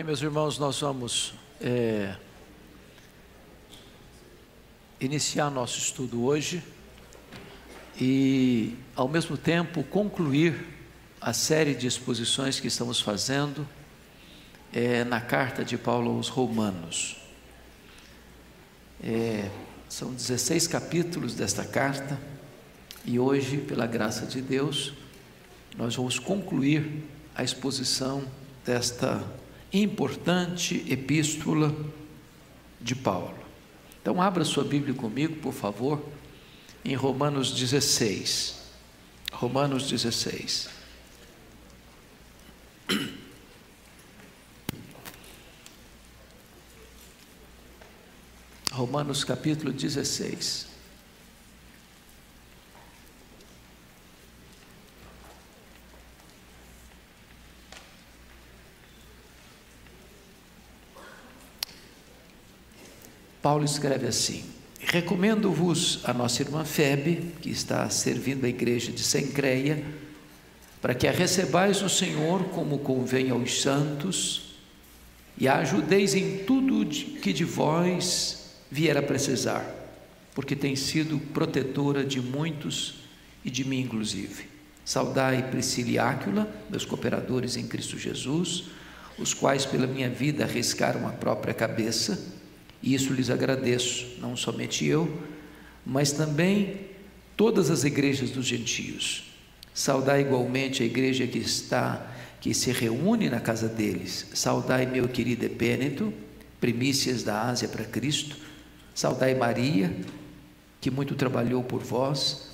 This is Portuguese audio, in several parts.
Bem, meus irmãos, nós vamos é, iniciar nosso estudo hoje e, ao mesmo tempo, concluir a série de exposições que estamos fazendo é, na carta de Paulo aos Romanos. É, são 16 capítulos desta carta e hoje, pela graça de Deus, nós vamos concluir a exposição desta importante epístola de Paulo. Então, abra sua Bíblia comigo, por favor, em Romanos 16. Romanos 16. Romanos capítulo 16. Paulo escreve assim: Recomendo-vos a nossa irmã Febe, que está servindo a igreja de Sencreia, para que a recebais no Senhor como convém aos santos e a ajudeis em tudo que de vós vier a precisar, porque tem sido protetora de muitos e de mim inclusive. Saudai Priscila e Áquila, meus cooperadores em Cristo Jesus, os quais pela minha vida arriscaram a própria cabeça e isso lhes agradeço, não somente eu, mas também todas as igrejas dos gentios. Saudai igualmente a igreja que está, que se reúne na casa deles. Saudai meu querido Epêneto, primícias da Ásia para Cristo. Saudai Maria, que muito trabalhou por vós.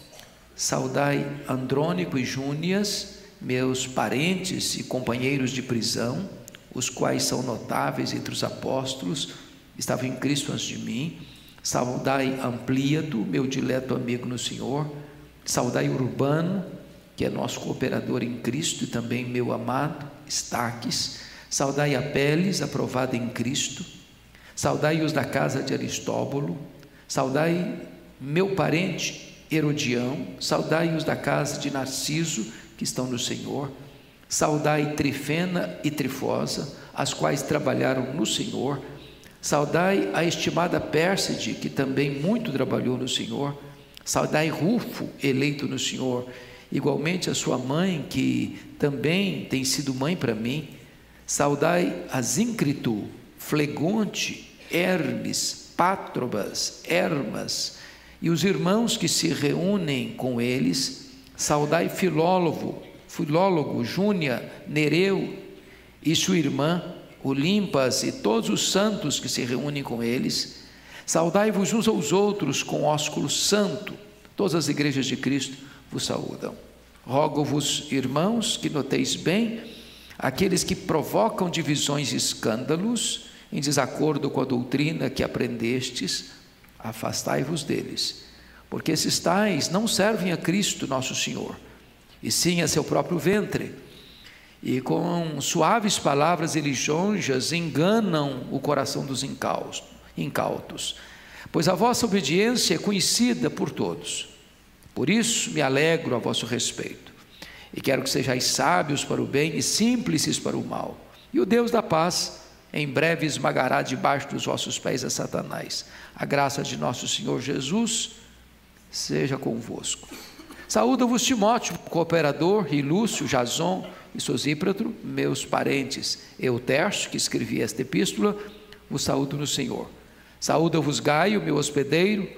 Saudai Andrônico e Júnias, meus parentes e companheiros de prisão, os quais são notáveis entre os apóstolos estava em Cristo antes de mim. Saudai Ampliado, meu dileto amigo no Senhor. Saudai Urbano, que é nosso cooperador em Cristo e também meu amado, Estaques. Saudai Apeles, aprovado em Cristo. Saudai os da casa de Aristóbulo. Saudai meu parente Herodião. Saudai os da casa de Narciso, que estão no Senhor. Saudai Trifena e Trifosa, as quais trabalharam no Senhor Saudai a estimada Pérside, que também muito trabalhou no Senhor. Saudai Rufo, eleito no Senhor. Igualmente a sua mãe, que também tem sido mãe para mim. Saudai a Zíncrito, Flegonte, Hermes, Pátrobas, Hermas e os irmãos que se reúnem com eles. Saudai Filólogo, Filólogo, Júnia, Nereu e sua irmã Olimpas e todos os santos que se reúnem com eles. Saudai-vos uns aos outros com ósculo santo. Todas as igrejas de Cristo vos saúdam. Rogo-vos, irmãos, que noteis bem aqueles que provocam divisões e escândalos em desacordo com a doutrina que aprendestes, afastai-vos deles, porque esses tais não servem a Cristo nosso Senhor, e sim a seu próprio ventre e com suaves palavras e lisonjas enganam o coração dos incautos, pois a vossa obediência é conhecida por todos. Por isso me alegro a vosso respeito, e quero que sejais sábios para o bem e simples para o mal. E o Deus da paz em breve esmagará debaixo dos vossos pés a Satanás. A graça de nosso Senhor Jesus seja convosco. Saúda-vos Timóteo, cooperador, e Lúcio, Jason, e Sosípratro, meus parentes, Eutércio, que escrevi esta epístola, vos saúdo no Senhor. Saúda-vos Gaio, meu hospedeiro,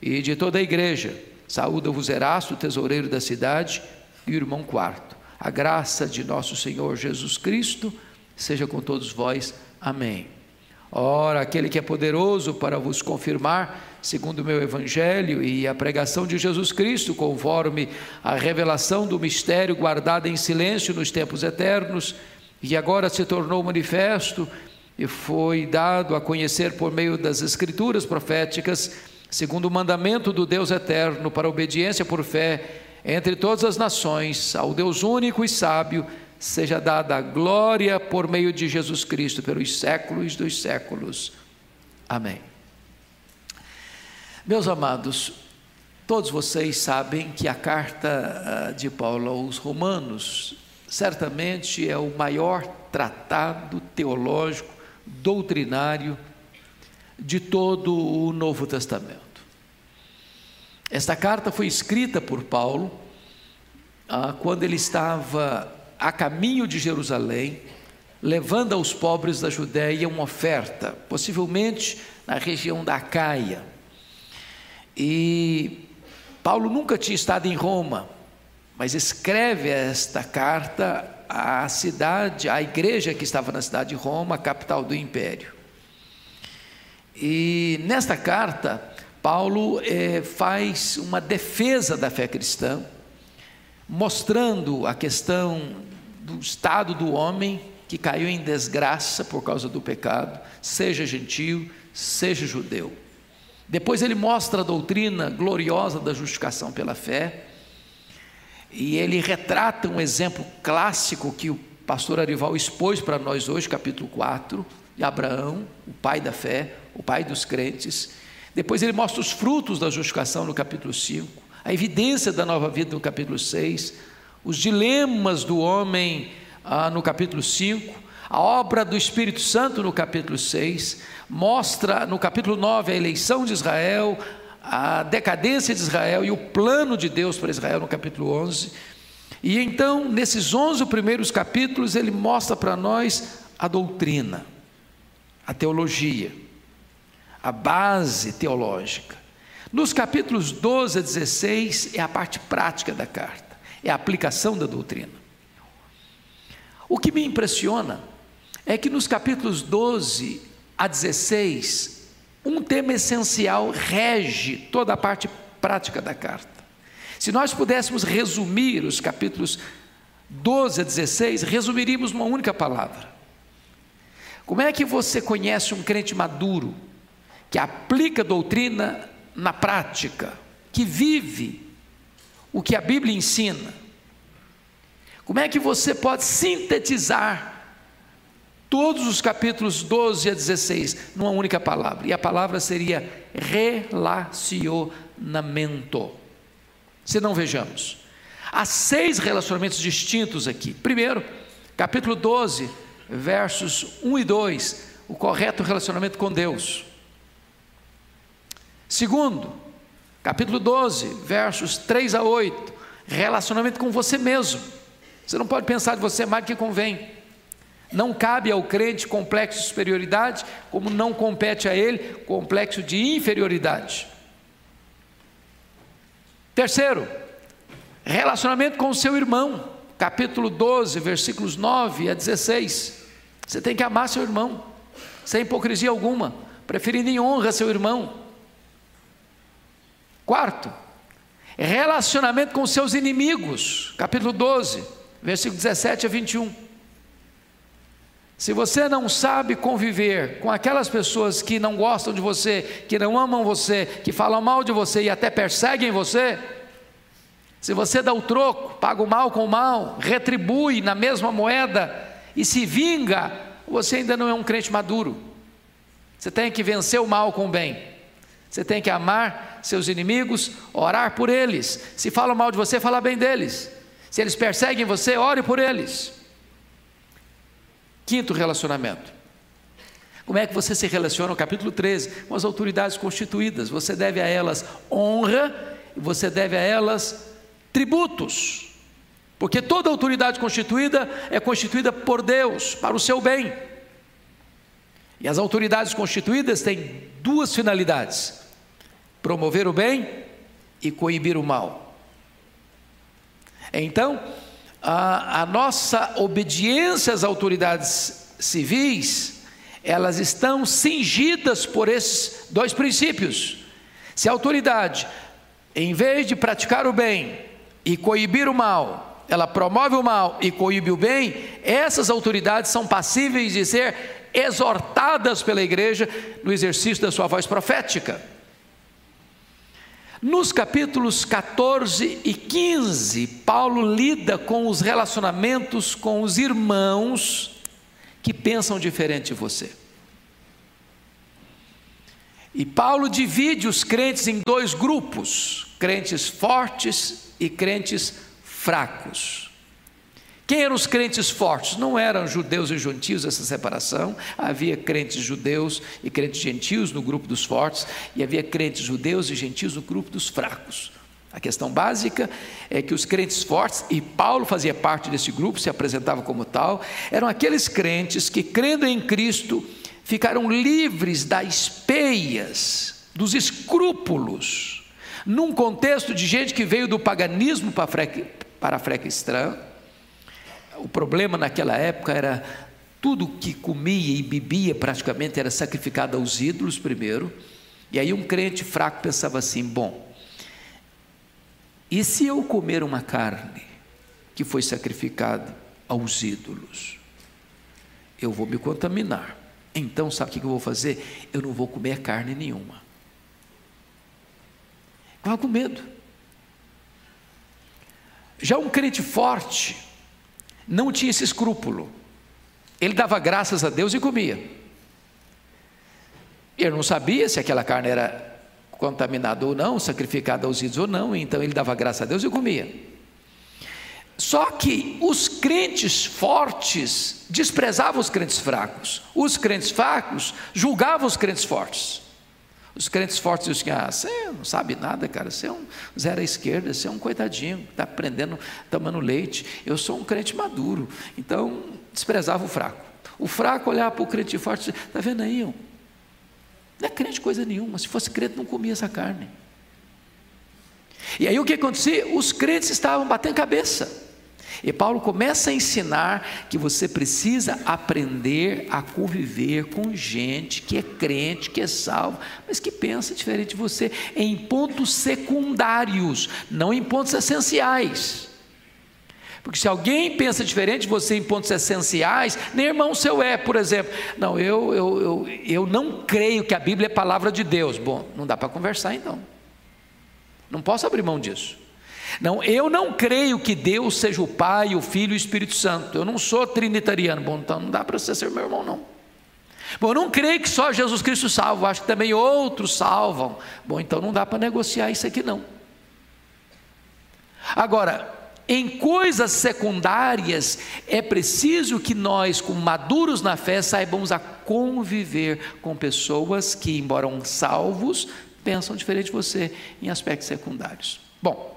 e de toda a igreja. Saúda-vos Erasto, tesoureiro da cidade, e o irmão quarto. A graça de nosso Senhor Jesus Cristo seja com todos vós. Amém. Ora, aquele que é poderoso para vos confirmar segundo o meu evangelho e a pregação de Jesus Cristo, conforme a revelação do mistério guardado em silêncio nos tempos eternos, e agora se tornou manifesto e foi dado a conhecer por meio das escrituras proféticas, segundo o mandamento do Deus eterno, para obediência por fé entre todas as nações, ao Deus único e sábio, seja dada a glória por meio de Jesus Cristo pelos séculos dos séculos. Amém. Meus amados, todos vocês sabem que a carta ah, de Paulo aos Romanos certamente é o maior tratado teológico, doutrinário de todo o Novo Testamento. Esta carta foi escrita por Paulo ah, quando ele estava a caminho de Jerusalém, levando aos pobres da Judéia uma oferta, possivelmente na região da Caia. E Paulo nunca tinha estado em Roma, mas escreve esta carta à cidade, à igreja que estava na cidade de Roma, capital do império. E nesta carta, Paulo eh, faz uma defesa da fé cristã, mostrando a questão do estado do homem que caiu em desgraça por causa do pecado, seja gentil, seja judeu. Depois ele mostra a doutrina gloriosa da justificação pela fé, e ele retrata um exemplo clássico que o pastor Arival expôs para nós hoje, capítulo 4, de Abraão, o pai da fé, o pai dos crentes. Depois ele mostra os frutos da justificação no capítulo 5, a evidência da nova vida no capítulo 6, os dilemas do homem ah, no capítulo 5, a obra do Espírito Santo no capítulo 6, mostra no capítulo 9 a eleição de Israel, a decadência de Israel e o plano de Deus para Israel no capítulo 11. E então, nesses 11 primeiros capítulos, ele mostra para nós a doutrina, a teologia, a base teológica. Nos capítulos 12 a 16 é a parte prática da carta, é a aplicação da doutrina. O que me impressiona é que nos capítulos 12 a 16, um tema essencial rege toda a parte prática da carta. Se nós pudéssemos resumir os capítulos 12 a 16, resumiríamos uma única palavra. Como é que você conhece um crente maduro, que aplica doutrina na prática, que vive o que a Bíblia ensina? Como é que você pode sintetizar todos os capítulos 12 a 16 numa única palavra. E a palavra seria relacionamento. Se não vejamos. Há seis relacionamentos distintos aqui. Primeiro, capítulo 12, versos 1 e 2, o correto relacionamento com Deus. Segundo, capítulo 12, versos 3 a 8, relacionamento com você mesmo. Você não pode pensar de você mais do que convém. Não cabe ao crente complexo de superioridade, como não compete a ele complexo de inferioridade. Terceiro, relacionamento com o seu irmão, capítulo 12, versículos 9 a 16. Você tem que amar seu irmão, sem hipocrisia alguma, preferindo em honra seu irmão. Quarto, relacionamento com seus inimigos, capítulo 12, versículo 17 a 21. Se você não sabe conviver com aquelas pessoas que não gostam de você, que não amam você, que falam mal de você e até perseguem você, se você dá o troco, paga o mal com o mal, retribui na mesma moeda e se vinga, você ainda não é um crente maduro. Você tem que vencer o mal com o bem. Você tem que amar seus inimigos, orar por eles. Se falam mal de você, fala bem deles. Se eles perseguem você, ore por eles. Quinto relacionamento. Como é que você se relaciona no capítulo 13 com as autoridades constituídas? Você deve a elas honra e você deve a elas tributos. Porque toda autoridade constituída é constituída por Deus, para o seu bem. E as autoridades constituídas têm duas finalidades: promover o bem e coibir o mal. Então, a, a nossa obediência às autoridades civis, elas estão cingidas por esses dois princípios. Se a autoridade, em vez de praticar o bem e coibir o mal, ela promove o mal e coíbe o bem, essas autoridades são passíveis de ser exortadas pela igreja no exercício da sua voz profética. Nos capítulos 14 e 15, Paulo lida com os relacionamentos com os irmãos que pensam diferente de você. E Paulo divide os crentes em dois grupos: crentes fortes e crentes fracos. Quem eram os crentes fortes? Não eram judeus e gentios essa separação. Havia crentes judeus e crentes gentios no grupo dos fortes, e havia crentes judeus e gentios no grupo dos fracos. A questão básica é que os crentes fortes, e Paulo fazia parte desse grupo, se apresentava como tal, eram aqueles crentes que, crendo em Cristo, ficaram livres das peias, dos escrúpulos, num contexto de gente que veio do paganismo para a fé cristã o problema naquela época era tudo que comia e bebia praticamente era sacrificado aos ídolos primeiro. E aí um crente fraco pensava assim: bom, e se eu comer uma carne que foi sacrificada aos ídolos? Eu vou me contaminar. Então, sabe o que eu vou fazer? Eu não vou comer carne nenhuma. Estava com medo. Já um crente forte, não tinha esse escrúpulo. Ele dava graças a Deus e comia. Ele não sabia se aquela carne era contaminada ou não, sacrificada aos ídolos ou não, então ele dava graças a Deus e comia. Só que os crentes fortes desprezavam os crentes fracos, os crentes fracos julgavam os crentes fortes. Os crentes fortes diziam assim: ah, você não sabe nada, cara, você é um zero à esquerda, você é um coitadinho, está aprendendo, tomando leite. Eu sou um crente maduro. Então, desprezava o fraco. O fraco olhava para o crente forte e dizia: está vendo aí? Não é crente coisa nenhuma, se fosse crente não comia essa carne. E aí o que acontecia? Os crentes estavam batendo cabeça. E Paulo começa a ensinar que você precisa aprender a conviver com gente que é crente, que é salvo, mas que pensa diferente de você em pontos secundários, não em pontos essenciais. Porque se alguém pensa diferente de você em pontos essenciais, nem irmão seu é, por exemplo. Não, eu, eu, eu, eu não creio que a Bíblia é palavra de Deus. Bom, não dá para conversar então. Não posso abrir mão disso. Não, eu não creio que Deus seja o Pai, o Filho e o Espírito Santo. Eu não sou trinitariano. Bom, então não dá para você ser meu irmão, não. Bom, eu não creio que só Jesus Cristo salva, acho que também outros salvam. Bom, então não dá para negociar isso aqui, não. Agora, em coisas secundárias, é preciso que nós, como maduros na fé, saibamos a conviver com pessoas que, embora salvos, pensam diferente de você em aspectos secundários. Bom,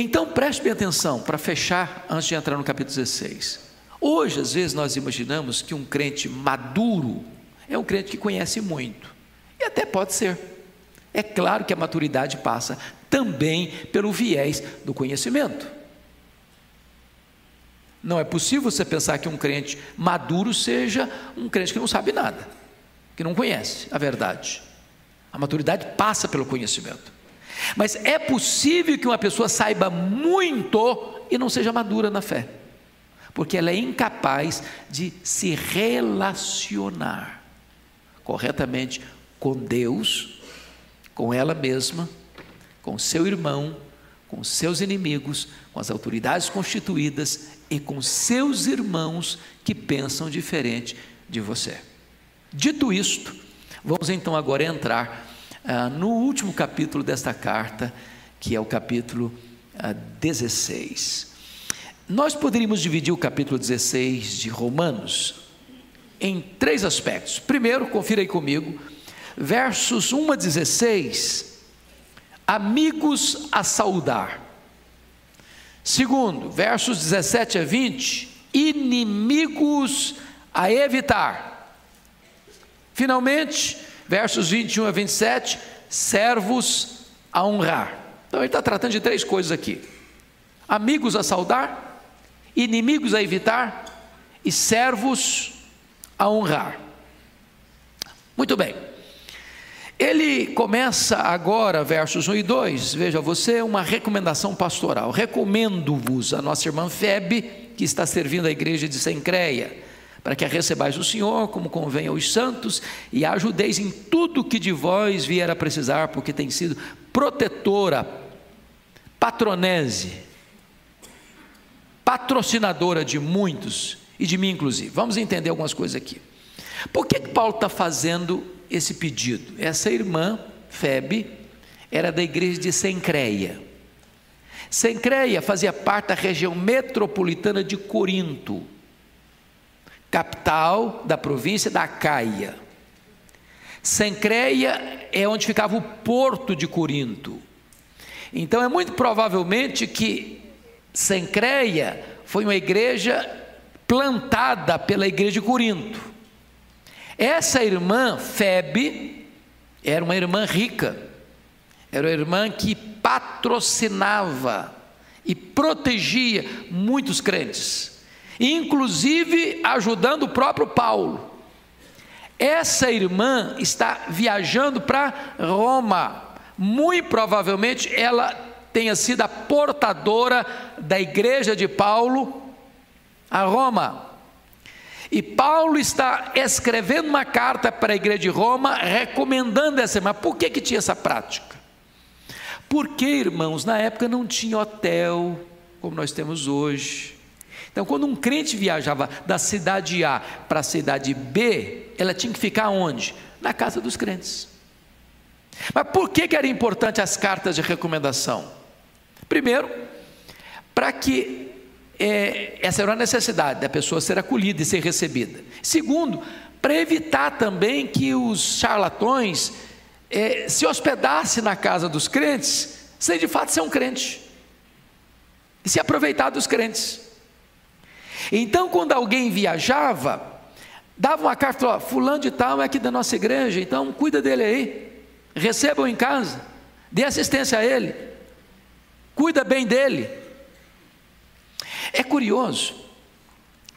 então preste bem atenção para fechar antes de entrar no capítulo 16. Hoje, às vezes, nós imaginamos que um crente maduro é um crente que conhece muito, e até pode ser. É claro que a maturidade passa também pelo viés do conhecimento. Não é possível você pensar que um crente maduro seja um crente que não sabe nada, que não conhece a verdade. A maturidade passa pelo conhecimento. Mas é possível que uma pessoa saiba muito e não seja madura na fé, porque ela é incapaz de se relacionar corretamente com Deus, com ela mesma, com seu irmão, com seus inimigos, com as autoridades constituídas e com seus irmãos que pensam diferente de você. Dito isto, vamos então agora entrar ah, no último capítulo desta carta, que é o capítulo ah, 16. Nós poderíamos dividir o capítulo 16 de Romanos em três aspectos. Primeiro, confira aí comigo, versos 1 a 16, amigos a saudar. Segundo, versos 17 a 20, inimigos a evitar. Finalmente, versos 21 a 27, servos a honrar. Então ele está tratando de três coisas aqui: amigos a saudar, inimigos a evitar e servos a honrar. Muito bem. Ele começa agora, versos 1 e 2, veja você, uma recomendação pastoral. Recomendo-vos a nossa irmã Febe, que está servindo a igreja de Sencreia para que a recebais o Senhor, como convém aos santos, e a ajudeis em tudo que de vós vier a precisar, porque tem sido protetora, patronese, patrocinadora de muitos, e de mim inclusive. Vamos entender algumas coisas aqui. Por que, que Paulo está fazendo esse pedido? Essa irmã, Febe, era da igreja de Sencreia. Sencreia fazia parte da região metropolitana de Corinto, capital da província da Caia. Sencreia é onde ficava o porto de Corinto. Então é muito provavelmente que Sencreia foi uma igreja plantada pela igreja de Corinto. Essa irmã, Febe, era uma irmã rica, era uma irmã que patrocinava e protegia muitos crentes, inclusive ajudando o próprio Paulo. Essa irmã está viajando para Roma, muito provavelmente ela tenha sido a portadora da igreja de Paulo a Roma. E Paulo está escrevendo uma carta para a igreja de Roma, recomendando essa irmã. Por que, que tinha essa prática? Porque, irmãos, na época não tinha hotel como nós temos hoje. Então, quando um crente viajava da cidade A para a cidade B, ela tinha que ficar onde? Na casa dos crentes. Mas por que, que era importante as cartas de recomendação? Primeiro, para que é, essa era uma necessidade da pessoa ser acolhida e ser recebida. Segundo, para evitar também que os charlatões é, se hospedassem na casa dos crentes, sem de fato ser um crente, e se aproveitar dos crentes. Então, quando alguém viajava, dava uma carta, ó, fulano de tal é aqui da nossa igreja, então cuida dele aí, receba-o em casa, dê assistência a ele, cuida bem dele. É curioso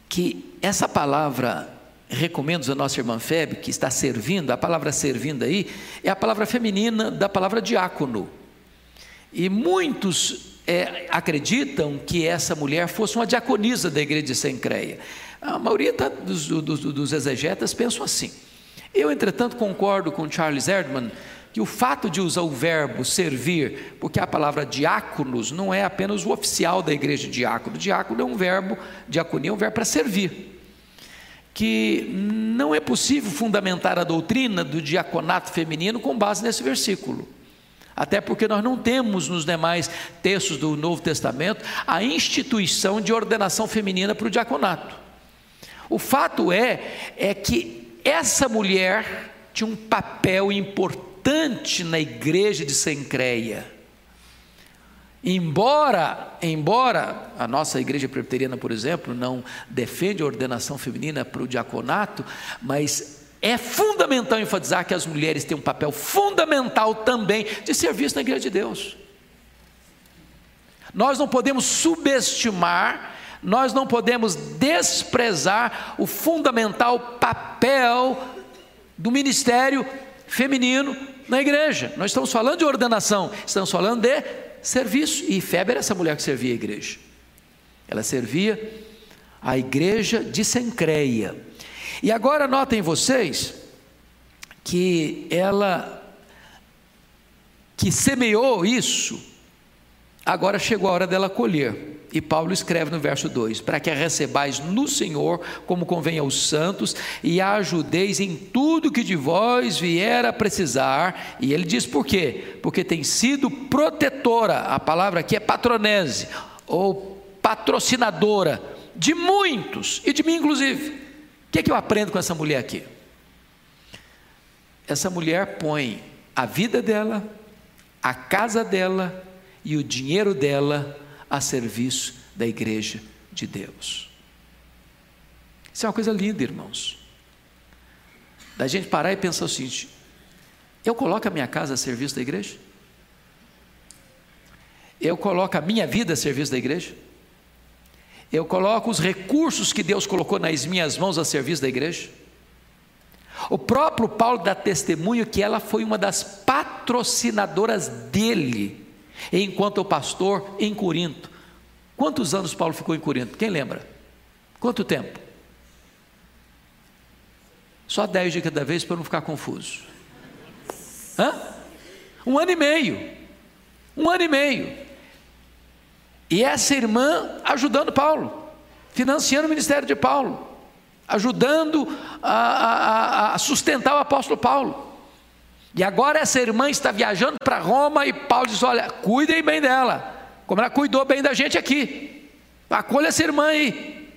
que essa palavra recomendo a nossa irmã Febe, que está servindo, a palavra servindo aí, é a palavra feminina da palavra diácono. E muitos é, acreditam que essa mulher fosse uma diaconisa da igreja de Sencreia. A maioria tá, dos, dos, dos exegetas pensam assim. Eu, entretanto, concordo com Charles Erdman que o fato de usar o verbo servir, porque a palavra diáconos não é apenas o oficial da igreja diácono, diácono é um verbo, diaconia é um verbo para servir. Que não é possível fundamentar a doutrina do diaconato feminino com base nesse versículo. Até porque nós não temos nos demais textos do Novo Testamento a instituição de ordenação feminina para o diaconato. O fato é é que essa mulher tinha um papel importante na igreja de Sencreia. Embora, embora a nossa igreja presbiteriana, por exemplo, não defende a ordenação feminina para o diaconato, mas é fundamental enfatizar que as mulheres têm um papel fundamental também de serviço na igreja de Deus. Nós não podemos subestimar, nós não podemos desprezar o fundamental papel do ministério feminino na igreja. Nós estamos falando de ordenação, estamos falando de serviço. E Feber era essa mulher que servia a igreja. Ela servia a igreja de Sencreia. E agora notem vocês que ela que semeou isso, agora chegou a hora dela colher. E Paulo escreve no verso 2: Para que a recebais no Senhor, como convém aos santos, e a ajudeis em tudo que de vós vier a precisar. E ele diz por quê? Porque tem sido protetora, a palavra aqui é patronese, ou patrocinadora, de muitos, e de mim inclusive. Que, que eu aprendo com essa mulher aqui? Essa mulher põe a vida dela, a casa dela e o dinheiro dela a serviço da igreja de Deus. Isso é uma coisa linda, irmãos. Da gente parar e pensar o seguinte: eu coloco a minha casa a serviço da igreja? Eu coloco a minha vida a serviço da igreja? Eu coloco os recursos que Deus colocou nas minhas mãos a serviço da igreja? O próprio Paulo dá testemunho que ela foi uma das patrocinadoras dele enquanto o pastor em Corinto. Quantos anos Paulo ficou em Corinto? Quem lembra? Quanto tempo? Só dez de cada vez para não ficar confuso. Hã? Um ano e meio. Um ano e meio. E essa irmã ajudando Paulo, financiando o ministério de Paulo, ajudando a, a, a sustentar o apóstolo Paulo. E agora essa irmã está viajando para Roma e Paulo diz: Olha, cuidem bem dela, como ela cuidou bem da gente aqui. Acolha essa irmã aí.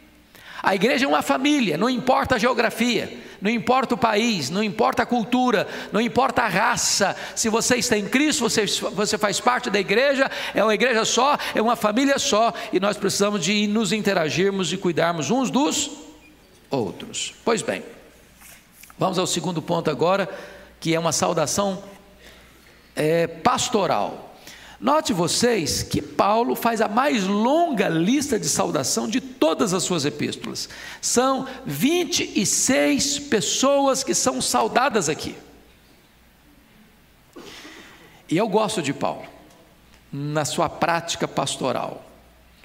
A igreja é uma família, não importa a geografia, não importa o país, não importa a cultura, não importa a raça. Se você está em Cristo, você, você faz parte da igreja, é uma igreja só, é uma família só, e nós precisamos de nos interagirmos e cuidarmos uns dos outros. Pois bem, vamos ao segundo ponto agora, que é uma saudação é, pastoral. Note vocês que Paulo faz a mais longa lista de saudação de todas as suas epístolas. São 26 pessoas que são saudadas aqui. E eu gosto de Paulo, na sua prática pastoral,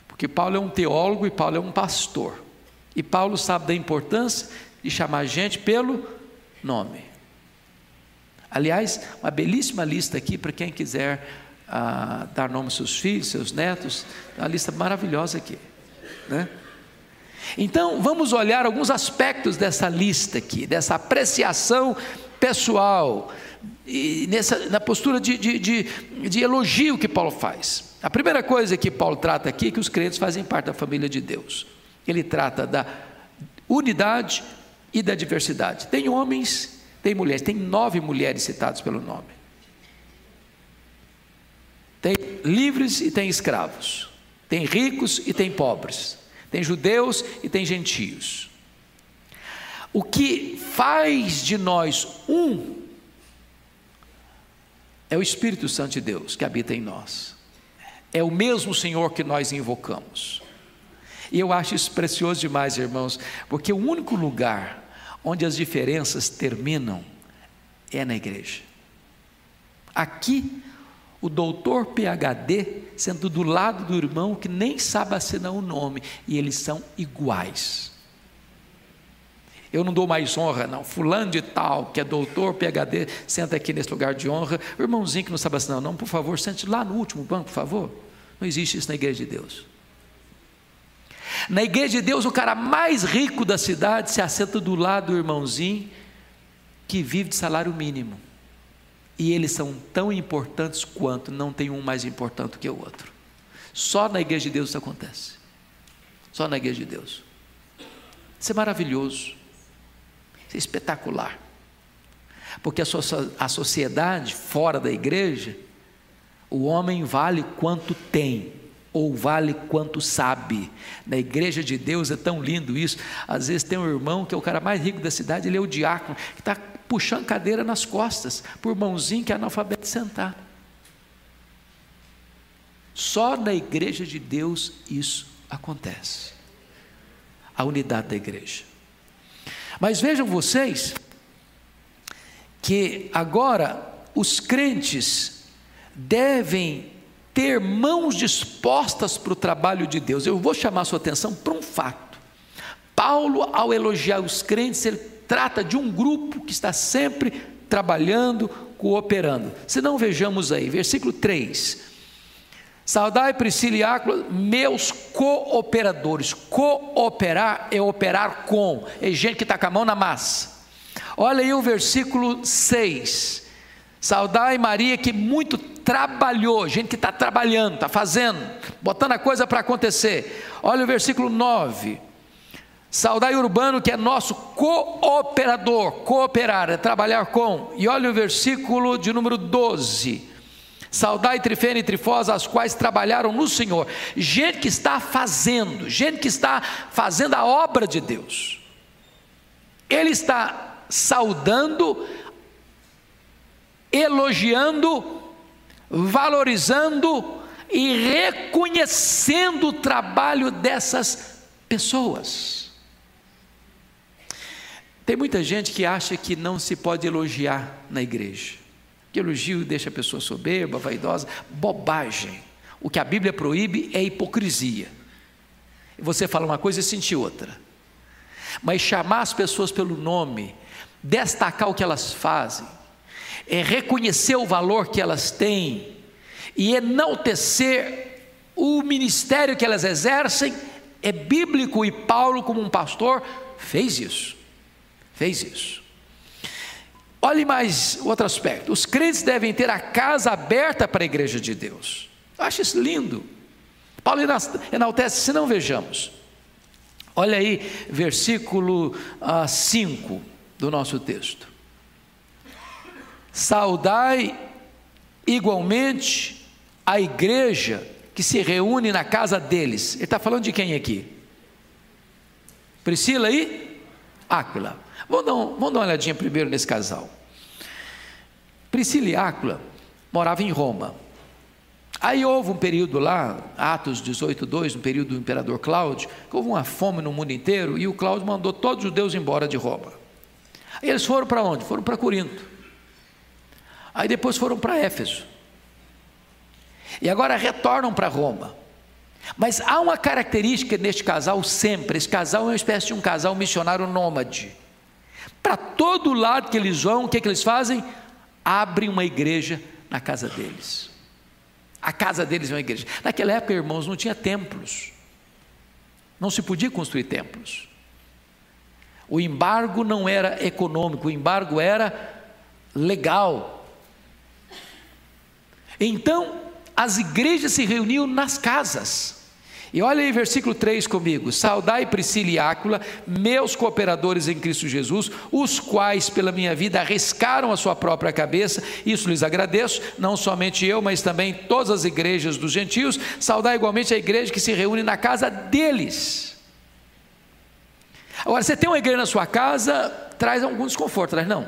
porque Paulo é um teólogo e Paulo é um pastor. E Paulo sabe da importância de chamar a gente pelo nome. Aliás, uma belíssima lista aqui para quem quiser a dar nome aos seus filhos, seus netos, uma lista maravilhosa aqui, né? Então, vamos olhar alguns aspectos dessa lista aqui, dessa apreciação pessoal, e nessa, na postura de, de, de, de elogio que Paulo faz. A primeira coisa que Paulo trata aqui é que os crentes fazem parte da família de Deus. Ele trata da unidade e da diversidade. Tem homens, tem mulheres, tem nove mulheres citadas pelo nome. Tem livres e tem escravos. Tem ricos e tem pobres. Tem judeus e tem gentios. O que faz de nós um é o Espírito Santo de Deus que habita em nós. É o mesmo Senhor que nós invocamos. E eu acho isso precioso demais, irmãos, porque o único lugar onde as diferenças terminam é na igreja. Aqui o doutor PhD sendo do lado do irmão que nem sabe assinar o nome, e eles são iguais. Eu não dou mais honra, não. Fulano de tal, que é doutor, PhD, senta aqui nesse lugar de honra. O irmãozinho que não sabe assinar, não, por favor, sente lá no último banco, por favor. Não existe isso na igreja de Deus. Na igreja de Deus, o cara mais rico da cidade se assenta do lado do irmãozinho que vive de salário mínimo e eles são tão importantes quanto, não tem um mais importante que o outro. Só na igreja de Deus isso acontece. Só na igreja de Deus. Isso é maravilhoso. Isso é espetacular. Porque a, a sociedade fora da igreja, o homem vale quanto tem, ou vale quanto sabe. Na igreja de Deus é tão lindo isso. Às vezes tem um irmão que é o cara mais rico da cidade, ele é o diácono, que está puxando cadeira nas costas, por mãozinho que é analfabeto sentar. Só na igreja de Deus isso acontece. A unidade da igreja. Mas vejam vocês que agora os crentes devem ter mãos dispostas para o trabalho de Deus. Eu vou chamar a sua atenção para um fato. Paulo, ao elogiar os crentes, ele trata de um grupo que está sempre trabalhando, cooperando. Se não vejamos aí, versículo 3. Saudai Priscila e Áquila, meus cooperadores. Cooperar é operar com, é gente que está com a mão na massa. Olha aí o versículo 6. Saudai Maria, que muito trabalhou, gente que está trabalhando, está fazendo, botando a coisa para acontecer. Olha o versículo 9. Saudai Urbano, que é nosso cooperador, cooperar, é trabalhar com. E olha o versículo de número 12. Saudai Trifene e Trifosa, as quais trabalharam no Senhor. Gente que está fazendo, gente que está fazendo a obra de Deus. Ele está saudando, elogiando, valorizando e reconhecendo o trabalho dessas pessoas. Tem muita gente que acha que não se pode elogiar na igreja. Que elogio deixa a pessoa soberba, vaidosa. Bobagem. O que a Bíblia proíbe é hipocrisia. Você fala uma coisa e sentir outra. Mas chamar as pessoas pelo nome, destacar o que elas fazem, é reconhecer o valor que elas têm e enaltecer o ministério que elas exercem, é bíblico e Paulo, como um pastor, fez isso fez isso. Olhe mais outro aspecto: os crentes devem ter a casa aberta para a igreja de Deus. Eu acho isso lindo. Paulo enaltece, se não vejamos. Olha aí, versículo 5 ah, do nosso texto. Saudai igualmente a igreja que se reúne na casa deles. Ele está falando de quem aqui? Priscila e Áquila. Vamos dar, um, vamos dar uma olhadinha primeiro nesse casal. Priscila e Áquila moravam em Roma. Aí houve um período lá, Atos 18, 2, no período do imperador Cláudio, que houve uma fome no mundo inteiro e o Cláudio mandou todos os judeus embora de Roma. Aí eles foram para onde? Foram para Corinto. Aí depois foram para Éfeso. E agora retornam para Roma. Mas há uma característica neste casal sempre: esse casal é uma espécie de um casal missionário nômade. Para todo lado que eles vão, o que, é que eles fazem? Abrem uma igreja na casa deles. A casa deles é uma igreja. Naquela época, irmãos, não tinha templos. Não se podia construir templos. O embargo não era econômico, o embargo era legal. Então, as igrejas se reuniam nas casas. E olha aí versículo 3 comigo: Saudai Priscila e Áquila, meus cooperadores em Cristo Jesus, os quais pela minha vida arriscaram a sua própria cabeça, isso lhes agradeço, não somente eu, mas também todas as igrejas dos gentios. Saudai igualmente a igreja que se reúne na casa deles. Agora, você tem uma igreja na sua casa, traz algum desconforto, traz não.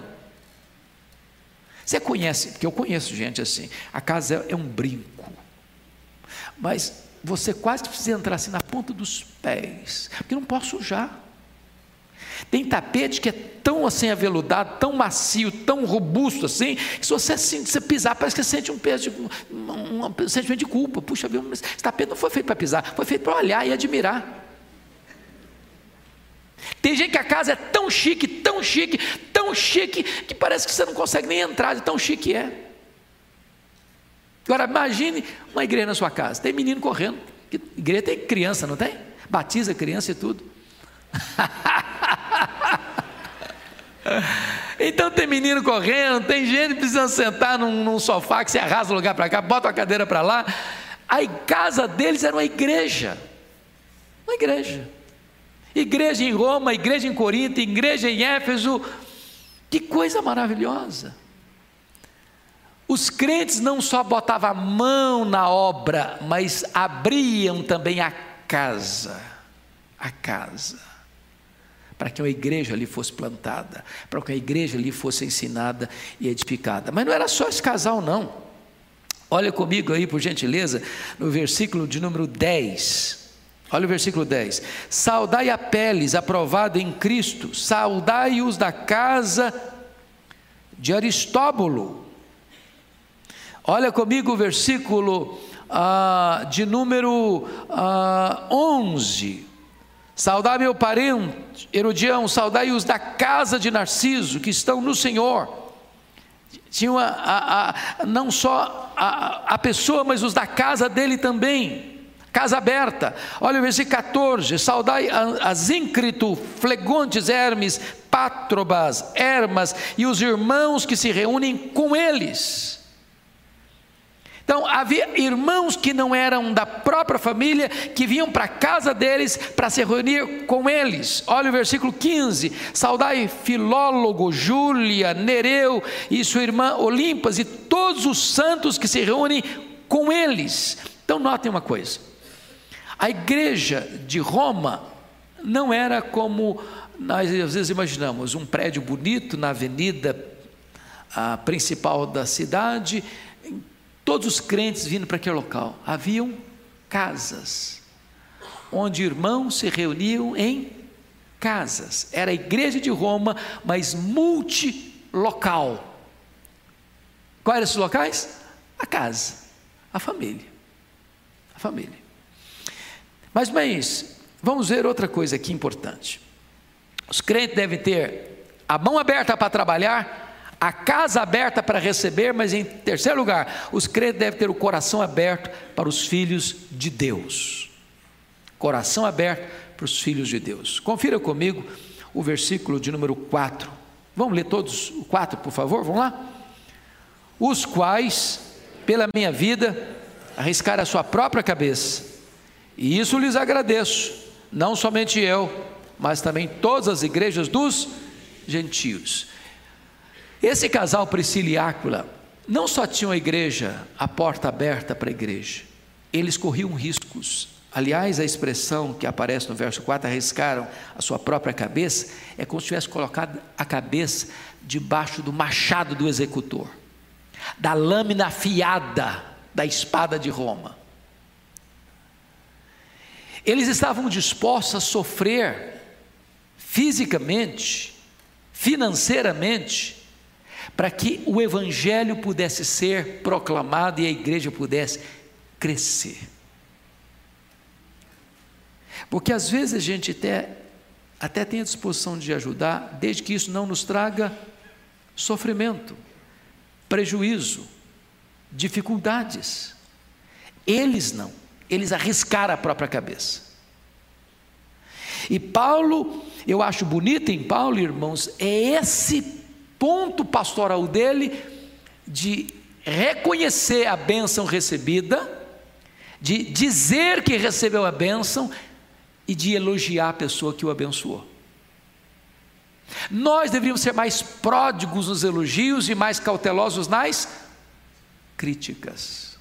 Você conhece, porque eu conheço gente assim, a casa é um brinco, mas você quase precisa entrar assim na ponta dos pés, porque não posso sujar. Tem tapete que é tão assim aveludado, tão macio, tão robusto assim, que se você, assim, você pisar, parece que você sente um peso, de, um, um, sentimento de culpa. Puxa, esse tapete não foi feito para pisar, foi feito para olhar e admirar. Tem gente que a casa é tão chique, tão chique, tão chique, que parece que você não consegue nem entrar de tão chique é. Agora imagine uma igreja na sua casa, tem menino correndo, igreja tem criança, não tem? Batiza criança e tudo. então tem menino correndo, tem gente precisando sentar num, num sofá que você arrasa o lugar para cá, bota a cadeira para lá. A casa deles era uma igreja. Uma igreja. Igreja em Roma, igreja em Corinto, igreja em Éfeso. Que coisa maravilhosa. Os crentes não só botavam a mão na obra, mas abriam também a casa, a casa, para que uma igreja ali fosse plantada, para que a igreja ali fosse ensinada e edificada. Mas não era só esse casal, não. Olha comigo aí, por gentileza, no versículo de número 10. Olha o versículo 10: Saudai a Peles, aprovado em Cristo, saudai-os da casa de Aristóbulo Olha comigo o versículo ah, de número ah, 11. Saudai meu parente, Herodião, saudai-os da casa de Narciso, que estão no Senhor. Tinha uma, a, a, não só a, a pessoa, mas os da casa dele também casa aberta. Olha o versículo 14: saudai as íncrito, Flegontes, Hermes, Pátrobas, Hermas e os irmãos que se reúnem com eles. Então, havia irmãos que não eram da própria família, que vinham para a casa deles para se reunir com eles. Olha o versículo 15: Saudai Filólogo, Júlia, Nereu e sua irmã Olimpas e todos os santos que se reúnem com eles. Então, notem uma coisa: a igreja de Roma não era como nós às vezes imaginamos, um prédio bonito na avenida principal da cidade Todos os crentes vindo para aquele local. Haviam casas, onde irmãos se reuniam em casas. Era a igreja de Roma, mas multilocal. Quais eram esses locais? A casa, a família. A família. Mas, mas, vamos ver outra coisa aqui importante. Os crentes devem ter a mão aberta para trabalhar a casa aberta para receber, mas em terceiro lugar, os crentes devem ter o coração aberto para os filhos de Deus. Coração aberto para os filhos de Deus. Confira comigo o versículo de número 4. Vamos ler todos o 4, por favor? Vamos lá? Os quais, pela minha vida, arriscaram a sua própria cabeça, E isso lhes agradeço, não somente eu, mas também todas as igrejas dos gentios. Esse casal Priscila e Áquila não só tinham a igreja, a porta aberta para a igreja, eles corriam riscos. Aliás, a expressão que aparece no verso 4, arriscaram a sua própria cabeça, é como se tivesse colocado a cabeça debaixo do machado do executor, da lâmina afiada da espada de Roma. Eles estavam dispostos a sofrer fisicamente, financeiramente, para que o Evangelho pudesse ser proclamado e a igreja pudesse crescer. Porque às vezes a gente até, até tem a disposição de ajudar, desde que isso não nos traga sofrimento, prejuízo, dificuldades. Eles não, eles arriscaram a própria cabeça. E Paulo, eu acho bonito em Paulo, irmãos, é esse ponto pastoral dele de reconhecer a bênção recebida de dizer que recebeu a bênção e de elogiar a pessoa que o abençoou. Nós deveríamos ser mais pródigos nos elogios e mais cautelosos nas críticas.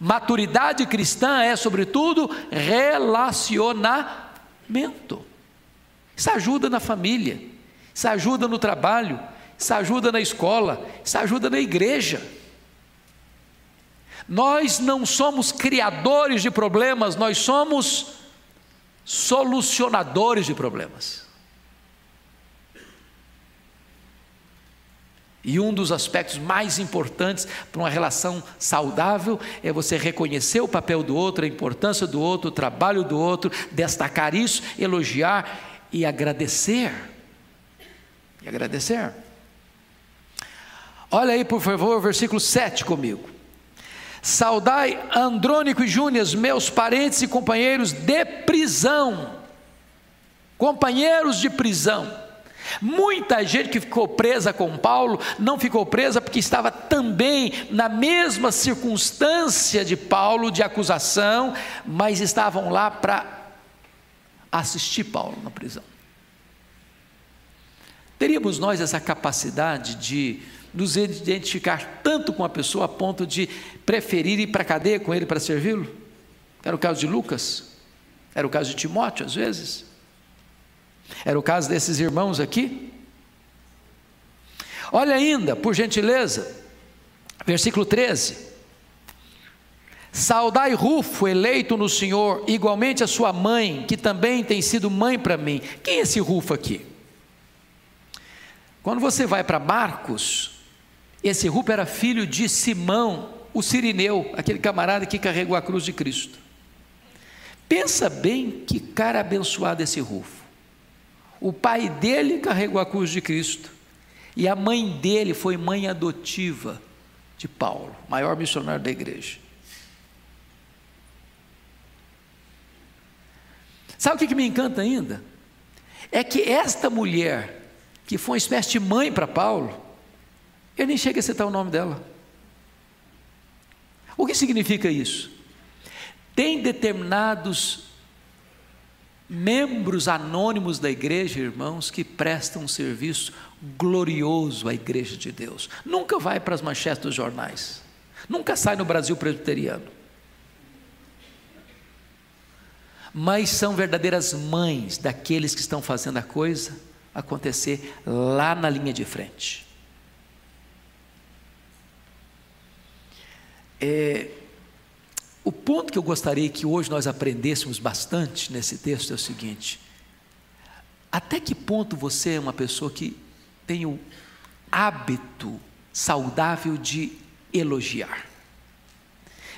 Maturidade cristã é, sobretudo, relacionamento. Isso ajuda na família, isso ajuda no trabalho, isso ajuda na escola, isso ajuda na igreja. Nós não somos criadores de problemas, nós somos solucionadores de problemas. E um dos aspectos mais importantes para uma relação saudável é você reconhecer o papel do outro, a importância do outro, o trabalho do outro, destacar isso, elogiar e agradecer. E agradecer. Olha aí, por favor, versículo 7 comigo. Saudai Andrônico e Júnias, meus parentes e companheiros de prisão. Companheiros de prisão. Muita gente que ficou presa com Paulo não ficou presa porque estava também na mesma circunstância de Paulo de acusação, mas estavam lá para assistir Paulo na prisão. Teríamos nós essa capacidade de nos identificar tanto com a pessoa a ponto de preferir ir para a cadeia com ele para servi-lo? Era o caso de Lucas, era o caso de Timóteo, às vezes, era o caso desses irmãos aqui. Olha ainda, por gentileza, versículo 13. Saudai Rufo, eleito no Senhor, igualmente a sua mãe, que também tem sido mãe para mim. Quem é esse Rufo aqui? Quando você vai para Marcos, esse Rufo era filho de Simão, o Sirineu, aquele camarada que carregou a cruz de Cristo. Pensa bem que cara abençoado esse Rufo. O pai dele carregou a cruz de Cristo e a mãe dele foi mãe adotiva de Paulo, maior missionário da igreja. Sabe o que me encanta ainda? É que esta mulher, que foi uma espécie de mãe para Paulo, ele nem chega a citar o nome dela. O que significa isso? Tem determinados membros anônimos da igreja, irmãos, que prestam um serviço glorioso à igreja de Deus. Nunca vai para as manchetes dos jornais. Nunca sai no Brasil presbiteriano. Mas são verdadeiras mães daqueles que estão fazendo a coisa acontecer lá na linha de frente. É, o ponto que eu gostaria que hoje nós aprendêssemos bastante nesse texto é o seguinte: até que ponto você é uma pessoa que tem o hábito saudável de elogiar?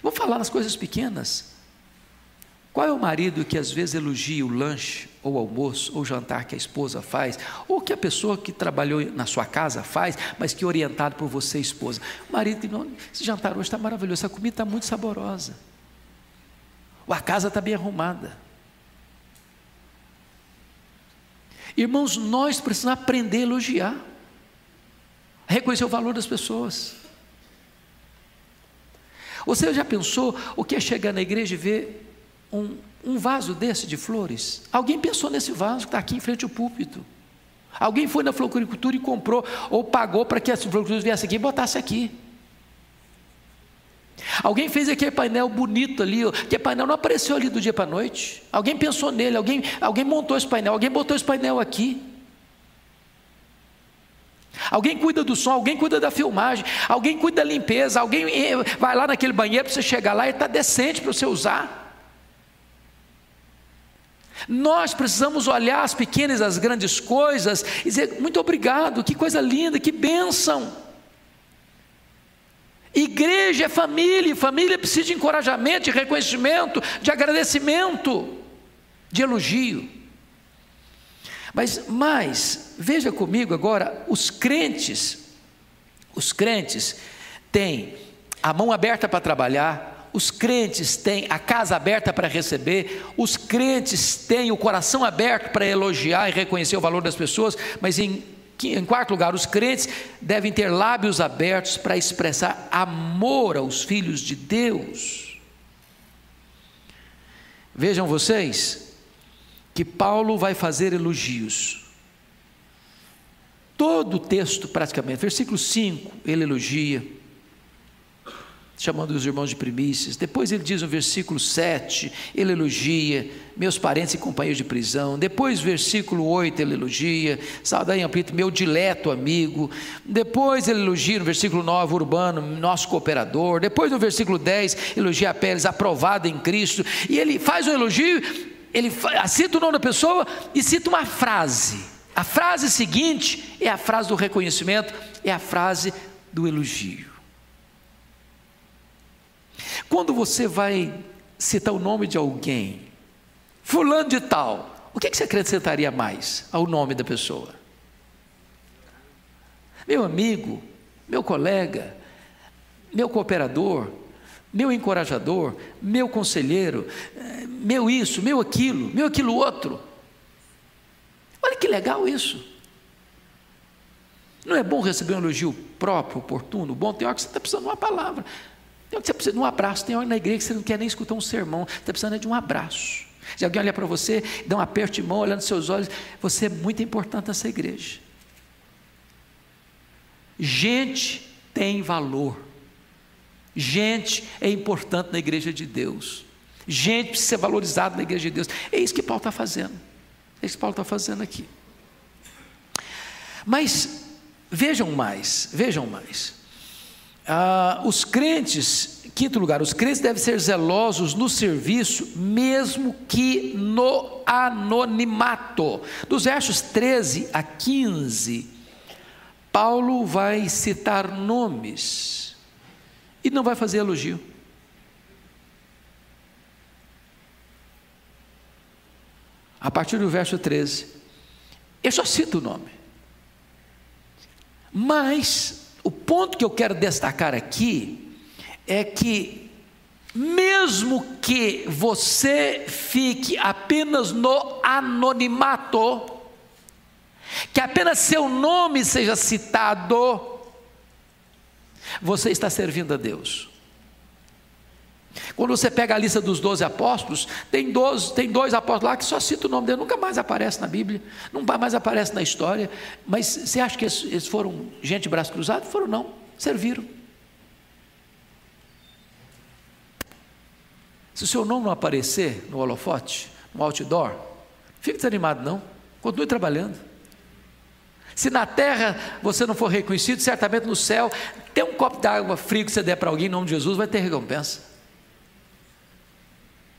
Vou falar nas coisas pequenas. Qual é o marido que às vezes elogia o lanche, ou almoço, ou jantar que a esposa faz, ou que a pessoa que trabalhou na sua casa faz, mas que é orientado por você, esposa? O marido diz: esse jantar hoje está maravilhoso, essa comida está muito saborosa, ou a casa está bem arrumada. Irmãos, nós precisamos aprender a elogiar, reconhecer o valor das pessoas. Você já pensou o que é chegar na igreja e ver um, um vaso desse de flores? Alguém pensou nesse vaso que está aqui em frente ao púlpito? Alguém foi na floricultura e comprou ou pagou para que as floriculturas viessem aqui e botasse aqui. Alguém fez aquele painel bonito ali, que painel não apareceu ali do dia para a noite. Alguém pensou nele, alguém, alguém montou esse painel, alguém botou esse painel aqui. Alguém cuida do som, alguém cuida da filmagem, alguém cuida da limpeza, alguém eh, vai lá naquele banheiro para você chegar lá e está decente para você usar. Nós precisamos olhar as pequenas as grandes coisas e dizer: muito obrigado, que coisa linda, que bênção. Igreja é família, e família precisa de encorajamento, de reconhecimento, de agradecimento, de elogio. Mas mais, veja comigo agora, os crentes, os crentes têm a mão aberta para trabalhar, os crentes têm a casa aberta para receber, os crentes têm o coração aberto para elogiar e reconhecer o valor das pessoas, mas em, em quarto lugar, os crentes devem ter lábios abertos para expressar amor aos filhos de Deus. Vejam vocês, que Paulo vai fazer elogios. Todo o texto, praticamente, versículo 5, ele elogia, chamando os irmãos de primícias. Depois ele diz no versículo 7, ele elogia meus parentes e companheiros de prisão. Depois, versículo 8, ele elogia, saudai amplito, meu dileto amigo. Depois ele elogia no versículo 9, Urbano, nosso cooperador. Depois no versículo 10, elogia a Pérez, aprovado em Cristo. E ele faz um elogio ele cita o nome da pessoa e cita uma frase. A frase seguinte é a frase do reconhecimento, é a frase do elogio. Quando você vai citar o nome de alguém, fulano de tal, o que você acrescentaria mais ao nome da pessoa? Meu amigo, meu colega, meu cooperador, meu encorajador, meu conselheiro, meu isso, meu aquilo, meu aquilo outro. Olha que legal isso. Não é bom receber um elogio próprio, oportuno, bom? Tem hora que você está precisando de uma palavra. Tem você precisa de um abraço. Tem hora na igreja que você não quer nem escutar um sermão. Você está precisando de um abraço. Se alguém olhar para você, dá um aperto de mão, olhando seus olhos, você é muito importante nessa igreja. Gente tem valor. Gente é importante na igreja de Deus. Gente precisa ser valorizado na igreja de Deus. É isso que Paulo está fazendo. É isso que Paulo está fazendo aqui. Mas vejam mais, vejam mais. Ah, os crentes, quinto lugar, os crentes devem ser zelosos no serviço, mesmo que no anonimato. Dos versos 13 a 15, Paulo vai citar nomes e não vai fazer elogio. A partir do verso 13, eu só cito o nome. Mas o ponto que eu quero destacar aqui é que, mesmo que você fique apenas no anonimato, que apenas seu nome seja citado, você está servindo a Deus. Quando você pega a lista dos doze apóstolos, tem, 12, tem dois apóstolos lá que só cita o nome dele, nunca mais aparece na Bíblia, nunca mais aparece na história. Mas você acha que eles, foram gente de braço cruzado? Foram não, serviram. Se o seu nome não aparecer no holofote, no outdoor, fique desanimado não, continue trabalhando. Se na terra você não for reconhecido, certamente no céu, tem um copo d'água frio que você der para alguém em nome de Jesus, vai ter recompensa.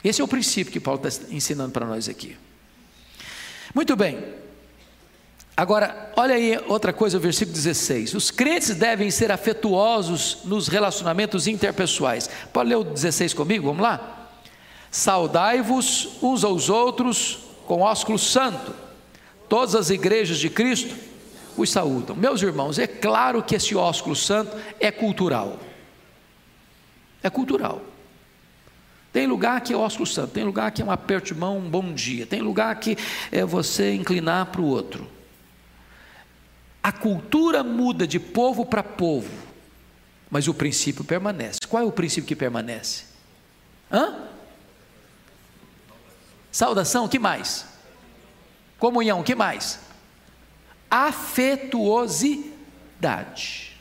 Esse é o princípio que Paulo está ensinando para nós aqui. Muito bem. Agora, olha aí outra coisa, o versículo 16. Os crentes devem ser afetuosos nos relacionamentos interpessoais. Pode ler o 16 comigo? Vamos lá? Saudai-vos uns aos outros com ósculo santo. Todas as igrejas de Cristo os saúdam. Meus irmãos, é claro que esse ósculo santo é cultural. É cultural. Tem lugar que é ósculo santo, tem lugar que é um aperto de mão, um bom dia, tem lugar que é você inclinar para o outro. A cultura muda de povo para povo. Mas o princípio permanece. Qual é o princípio que permanece? Hã? Saudação, que mais? Comunhão, que mais? Afetuosidade.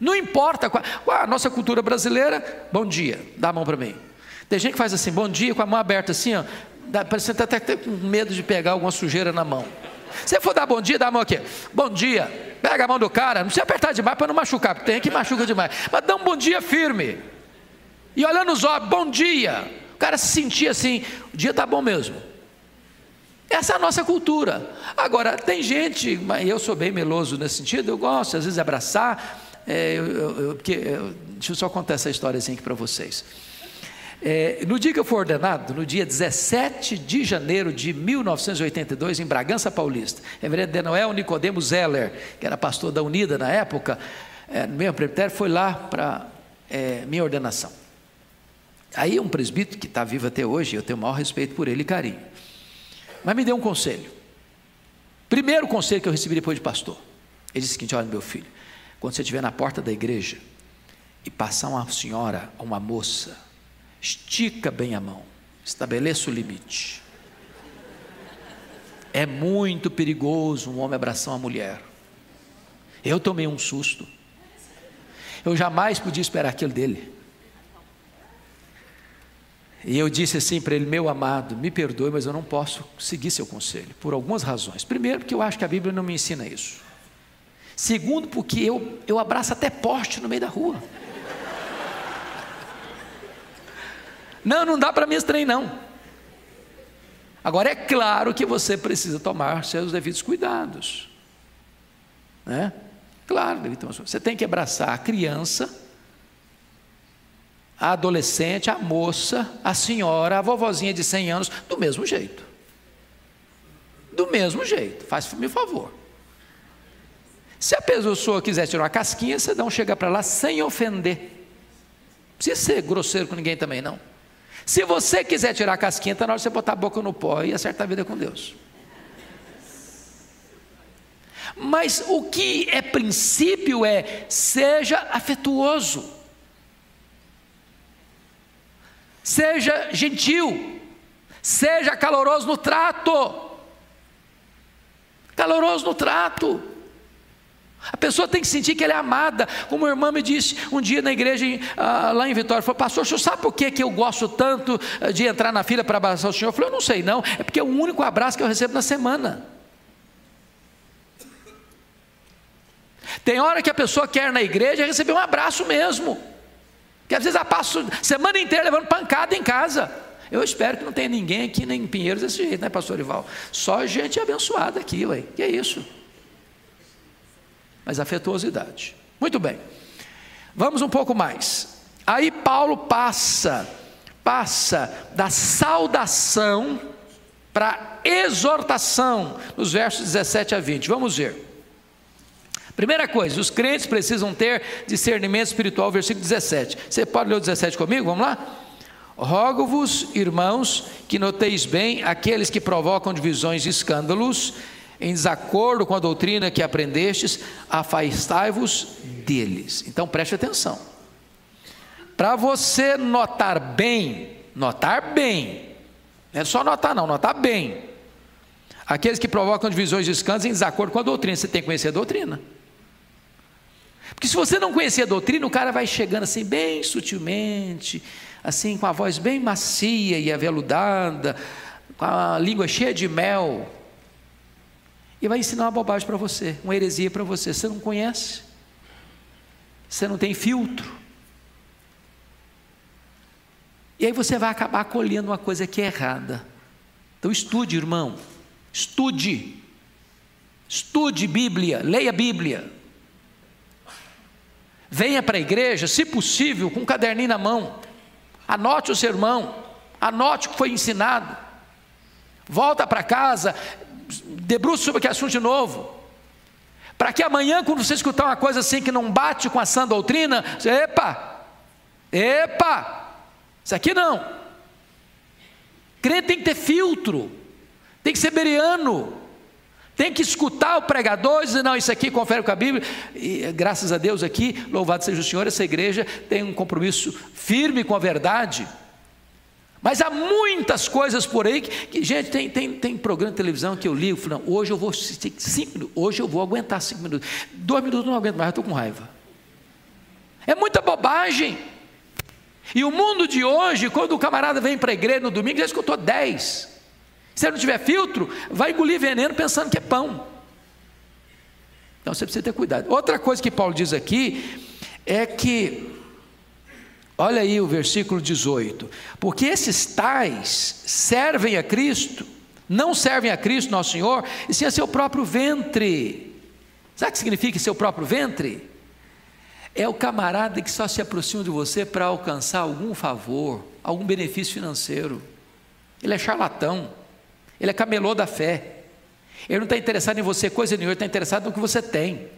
Não importa qual, qual a nossa cultura brasileira, bom dia, dá a mão para mim. Tem gente que faz assim, bom dia, com a mão aberta assim, ó, parece até, até com medo de pegar alguma sujeira na mão. Se for dar bom dia, dá a mão aqui. Bom dia. Pega a mão do cara, não precisa apertar demais para não machucar, porque tem que machuca demais. Mas dá um bom dia firme. E olhando nos olhos, bom dia. O cara se sentia assim, o dia está bom mesmo. Essa é a nossa cultura. Agora, tem gente, mas eu sou bem meloso nesse sentido, eu gosto às vezes de abraçar. É, eu, eu, porque, eu, deixa eu só contar essa história assim aqui para vocês. É, no dia que eu fui ordenado, no dia 17 de janeiro de 1982, em Bragança Paulista, reverendo Denoel Nicodemo Zeller, que era pastor da Unida na época, é, mesmo presbitério, foi lá para é, minha ordenação. Aí um presbítero que está vivo até hoje, eu tenho o maior respeito por ele e carinho, mas me deu um conselho. Primeiro conselho que eu recebi depois de pastor. Ele disse o seguinte: olha, meu filho, quando você estiver na porta da igreja e passar uma senhora, uma moça, Estica bem a mão, estabeleça o limite. É muito perigoso um homem abraçar uma mulher. Eu tomei um susto. Eu jamais podia esperar aquilo dele. E eu disse assim para ele: Meu amado, me perdoe, mas eu não posso seguir seu conselho, por algumas razões. Primeiro, porque eu acho que a Bíblia não me ensina isso. Segundo, porque eu, eu abraço até poste no meio da rua. Não, não dá para me estranhar, não. Agora é claro que você precisa tomar seus devidos cuidados. Né? Claro, você tem que abraçar a criança, a adolescente, a moça, a senhora, a vovozinha de 100 anos, do mesmo jeito. Do mesmo jeito, faz-me favor. Se a pessoa quiser tirar uma casquinha, você dá um chega para lá sem ofender. Não precisa ser grosseiro com ninguém também, não. Se você quiser tirar a casquinha, está na hora de você botar a boca no pó e acertar a vida com Deus. Mas o que é princípio é seja afetuoso, seja gentil, seja caloroso no trato. Caloroso no trato. A pessoa tem que sentir que ela é amada. Como a irmã me disse um dia na igreja ah, lá em Vitória, falou, pastor, o senhor sabe por que, que eu gosto tanto ah, de entrar na fila para abraçar o senhor? Eu falei, eu não sei não, é porque é o único abraço que eu recebo na semana. Tem hora que a pessoa quer na igreja receber um abraço mesmo. Que às vezes ela passa a semana inteira levando pancada em casa. Eu espero que não tenha ninguém aqui nem em Pinheiros desse jeito, né, pastor Ival? Só gente abençoada aqui, ué. Que é isso? Mas afetuosidade. Muito bem. Vamos um pouco mais. Aí Paulo passa, passa da saudação para exortação, nos versos 17 a 20. Vamos ver. Primeira coisa, os crentes precisam ter discernimento espiritual, versículo 17. Você pode ler o 17 comigo? Vamos lá? Rogo-vos, irmãos, que noteis bem aqueles que provocam divisões e escândalos em desacordo com a doutrina que aprendestes, afastai-vos deles. Então preste atenção. Para você notar bem, notar bem, não é só notar, não, notar bem. Aqueles que provocam divisões de escândalos em desacordo com a doutrina, você tem que conhecer a doutrina. Porque se você não conhecer a doutrina, o cara vai chegando assim, bem sutilmente, assim, com a voz bem macia e aveludada, com a língua cheia de mel e vai ensinar uma bobagem para você, uma heresia para você. Você não conhece, você não tem filtro. E aí você vai acabar colhendo uma coisa que é errada. Então estude, irmão, estude, estude Bíblia, leia Bíblia. Venha para a igreja, se possível, com um caderninho na mão, anote o sermão, anote o que foi ensinado. Volta para casa, debruça sobre aquele assunto de novo. Para que amanhã, quando você escutar uma coisa assim que não bate com a sã doutrina, você, epa, epa, isso aqui não. Crente tem que ter filtro, tem que ser beriano, Tem que escutar o pregador e dizer, não, isso aqui confere com a Bíblia. E graças a Deus aqui, louvado seja o Senhor, essa igreja tem um compromisso firme com a verdade. Mas há muitas coisas por aí que, que gente, tem, tem, tem programa de televisão que eu ligo, falo, não, hoje eu vou cinco hoje eu vou aguentar cinco minutos. Dois minutos não aguento mais, eu estou com raiva. É muita bobagem. E o mundo de hoje, quando o camarada vem para a igreja no domingo, já escutou dez. Se ele não tiver filtro, vai engolir veneno pensando que é pão. Então você precisa ter cuidado. Outra coisa que Paulo diz aqui é que, olha aí o versículo 18: porque esses tais servem a Cristo, não servem a Cristo, nosso Senhor, e sim a seu próprio ventre. Sabe o que significa seu próprio ventre? É o camarada que só se aproxima de você para alcançar algum favor, algum benefício financeiro. Ele é charlatão. Ele é camelô da fé. Ele não está interessado em você coisa nenhuma, ele está interessado no que você tem.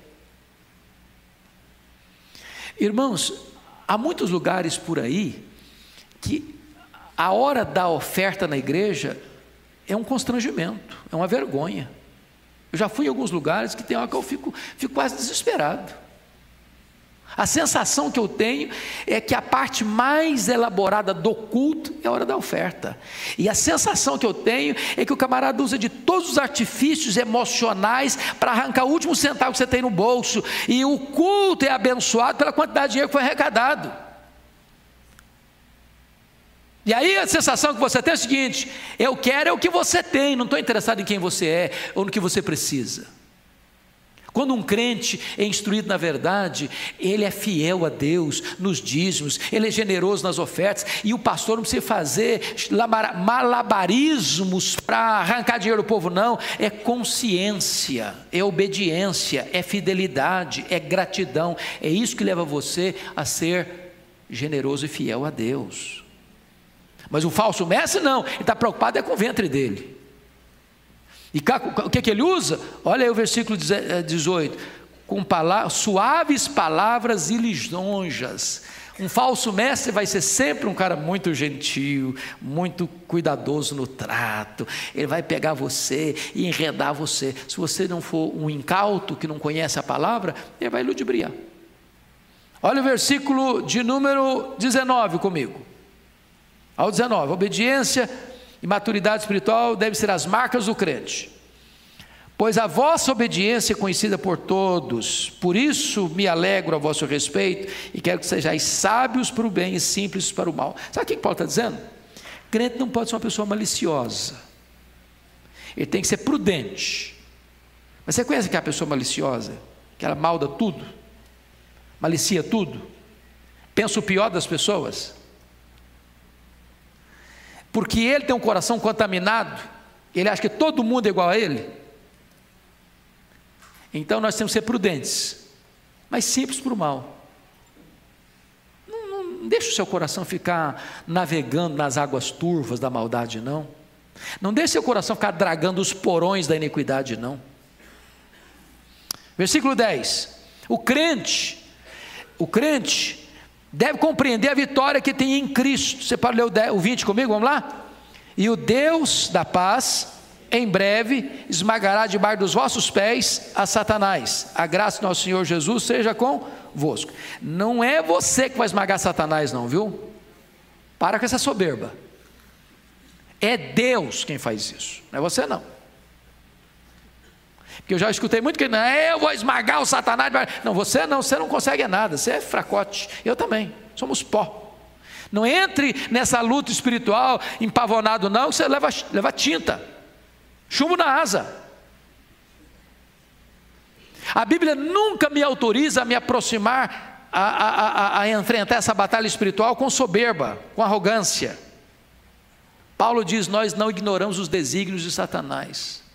Irmãos, há muitos lugares por aí que a hora da oferta na igreja é um constrangimento, é uma vergonha. Eu já fui em alguns lugares que tem hora que eu fico, fico quase desesperado. A sensação que eu tenho é que a parte mais elaborada do culto é a hora da oferta. E a sensação que eu tenho é que o camarada usa de todos os artifícios emocionais para arrancar o último centavo que você tem no bolso. E o culto é abençoado pela quantidade de dinheiro que foi arrecadado. E aí a sensação que você tem é o seguinte: eu quero é o que você tem, não estou interessado em quem você é ou no que você precisa. Quando um crente é instruído na verdade, ele é fiel a Deus nos dízimos, ele é generoso nas ofertas, e o pastor não precisa fazer malabarismos para arrancar dinheiro do povo, não, é consciência, é obediência, é fidelidade, é gratidão, é isso que leva você a ser generoso e fiel a Deus. Mas o falso mestre não, ele está preocupado é com o ventre dele. E o que, que ele usa? Olha aí o versículo 18: eh, com palavras, suaves palavras e lisonjas. Um falso mestre vai ser sempre um cara muito gentil, muito cuidadoso no trato. Ele vai pegar você e enredar você. Se você não for um incauto que não conhece a palavra, ele vai ludibriar. Olha o versículo de número 19 comigo. Ao 19: obediência e maturidade espiritual devem ser as marcas do crente. Pois a vossa obediência é conhecida por todos, por isso me alegro a vosso respeito e quero que sejais sábios para o bem e simples para o mal. Sabe o que Paulo está dizendo? Crente não pode ser uma pessoa maliciosa, ele tem que ser prudente. Mas você conhece aquela pessoa maliciosa, que ela malda tudo, malicia tudo, pensa o pior das pessoas? Porque ele tem um coração contaminado, ele acha que todo mundo é igual a ele. Então nós temos que ser prudentes, mas simples para o mal. Não, não deixe o seu coração ficar navegando nas águas turvas da maldade, não. Não deixe seu coração ficar dragando os porões da iniquidade, não. Versículo 10. O crente, o crente deve compreender a vitória que tem em Cristo. Você pode ler o 20 comigo? Vamos lá? E o Deus da paz, em breve, esmagará debaixo dos vossos pés a Satanás. A graça do nosso Senhor Jesus seja convosco. Não é você que vai esmagar Satanás, não, viu? Para com essa soberba. É Deus quem faz isso, não é você não. Porque eu já escutei muito que não, eu vou esmagar o Satanás. Não, você não, você não consegue nada, você é fracote. Eu também, somos pó. Não entre nessa luta espiritual empavonado, não, você leva, leva tinta, chumbo na asa. A Bíblia nunca me autoriza a me aproximar, a, a, a, a enfrentar essa batalha espiritual com soberba, com arrogância. Paulo diz: Nós não ignoramos os desígnios de Satanás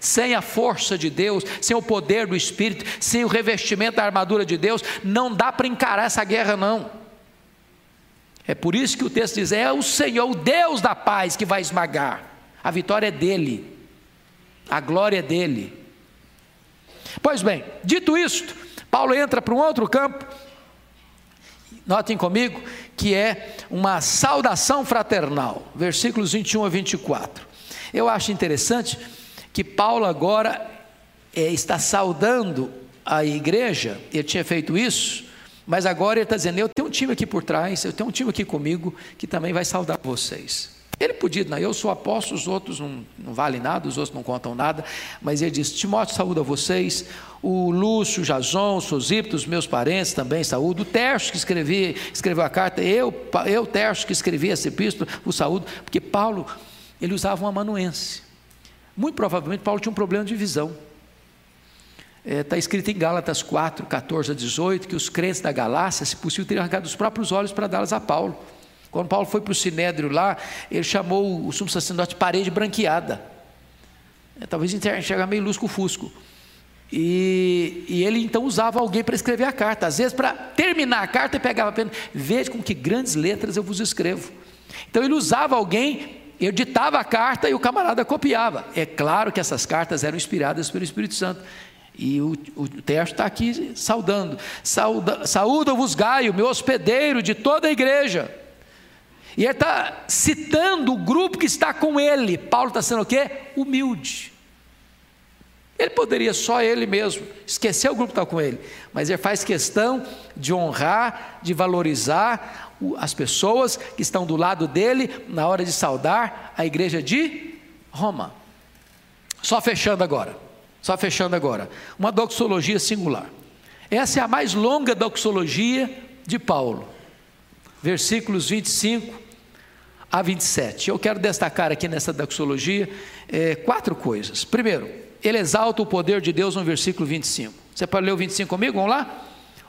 sem a força de Deus, sem o poder do Espírito, sem o revestimento da armadura de Deus, não dá para encarar essa guerra, não. É por isso que o texto diz: é o Senhor, o Deus da paz, que vai esmagar. A vitória é dele, a glória é dele. Pois bem, dito isto, Paulo entra para um outro campo, notem comigo, que é uma saudação fraternal, versículos 21 a 24. Eu acho interessante que Paulo agora é, está saudando a igreja, ele tinha feito isso, mas agora ele está dizendo: Eu tenho um time aqui por trás, eu tenho um time aqui comigo que também vai saudar vocês. Ele podia, não, eu sou apóstolo, os outros não, não valem nada, os outros não contam nada, mas ele diz: Timóteo saúda vocês, o Lúcio, o Jason, o Sosipto, os meus parentes também saúdo, o Terço que escrevi, escreveu a carta, eu, eu Terço que escrevi essa epístola, o saúdo, porque Paulo, ele usava um amanuense. Muito provavelmente Paulo tinha um problema de visão. Está é, tá escrito em Gálatas 4, 14 a 18, que os crentes da Galácia, se possível, teriam arrancado os próprios olhos para dá-las a Paulo. Quando Paulo foi para o Sinédrio lá, ele chamou o sumo sacerdote de parede branqueada. É, talvez enxergar meio lusco-fusco. E, e, ele então usava alguém para escrever a carta. Às vezes, para terminar a carta, ele pegava a pena. Veja com que grandes letras eu vos escrevo. Então, ele usava alguém, ele ditava a carta e o camarada copiava. É claro que essas cartas eram inspiradas pelo Espírito Santo. E o, o texto está aqui saudando. Sauda, Saúda-vos Gaio, meu hospedeiro de toda a igreja. E ele está citando o grupo que está com ele. Paulo está sendo o quê? Humilde. Ele poderia só ele mesmo esquecer o grupo que está com ele, mas ele faz questão de honrar, de valorizar as pessoas que estão do lado dele na hora de saudar a igreja de Roma. Só fechando agora, só fechando agora, uma doxologia singular. Essa é a mais longa doxologia de Paulo versículos 25 a 27. Eu quero destacar aqui nessa doxologia é, quatro coisas. Primeiro, ele exalta o poder de Deus no versículo 25. Você pode ler o 25 comigo? Vamos lá?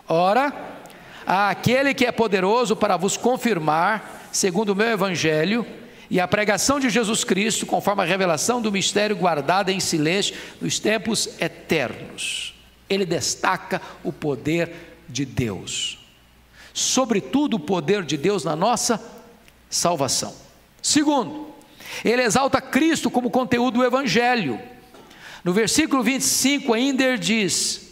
Ora, aquele que é poderoso para vos confirmar, segundo o meu evangelho, e a pregação de Jesus Cristo, conforme a revelação do mistério guardada em silêncio nos tempos eternos. Ele destaca o poder de Deus sobretudo o poder de Deus na nossa salvação. Segundo, ele exalta Cristo como conteúdo do Evangelho. No versículo 25 ainda ele diz: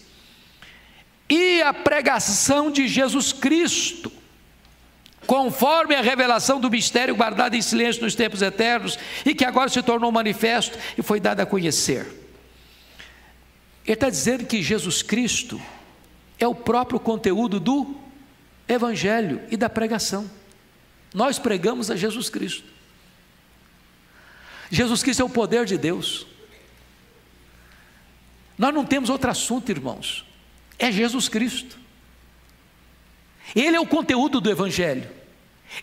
E a pregação de Jesus Cristo, conforme a revelação do mistério guardado em silêncio nos tempos eternos, e que agora se tornou manifesto e foi dado a conhecer. Ele está dizendo que Jesus Cristo é o próprio conteúdo do evangelho e da pregação. Nós pregamos a Jesus Cristo. Jesus Cristo é o poder de Deus. Nós não temos outro assunto, irmãos. É Jesus Cristo. Ele é o conteúdo do Evangelho.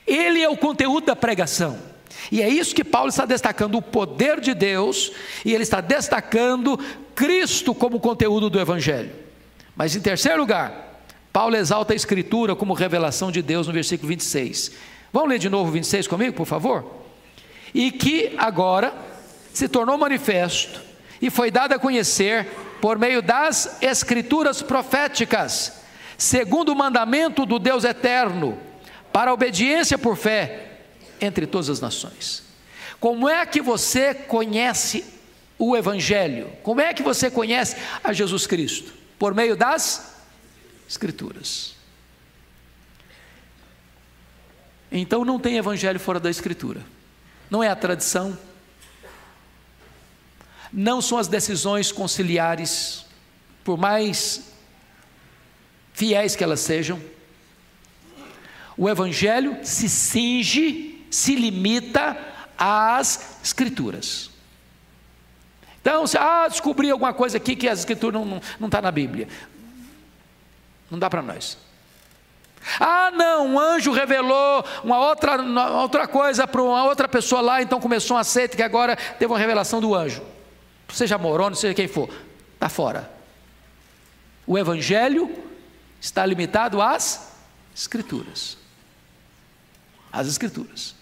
Ele é o conteúdo da pregação. E é isso que Paulo está destacando: o poder de Deus, e ele está destacando Cristo como conteúdo do Evangelho. Mas em terceiro lugar, Paulo exalta a Escritura como revelação de Deus no versículo 26. Vamos ler de novo o 26 comigo, por favor? E que agora se tornou manifesto e foi dado a conhecer por meio das Escrituras proféticas, segundo o mandamento do Deus eterno, para a obediência por fé entre todas as nações. Como é que você conhece o Evangelho? Como é que você conhece a Jesus Cristo? Por meio das Escrituras. Então não tem evangelho fora da Escritura. Não é a tradição, não são as decisões conciliares, por mais fiéis que elas sejam. O Evangelho se cinge, se limita às Escrituras. Então, se ah, descobri alguma coisa aqui que as Escrituras não está não, não tá na Bíblia. Não dá para nós. Ah, não, um anjo revelou uma outra, uma outra coisa para uma outra pessoa lá, então começou uma seita que agora teve uma revelação do anjo. Seja moroni, seja quem for, está fora. O evangelho está limitado às escrituras. Às escrituras.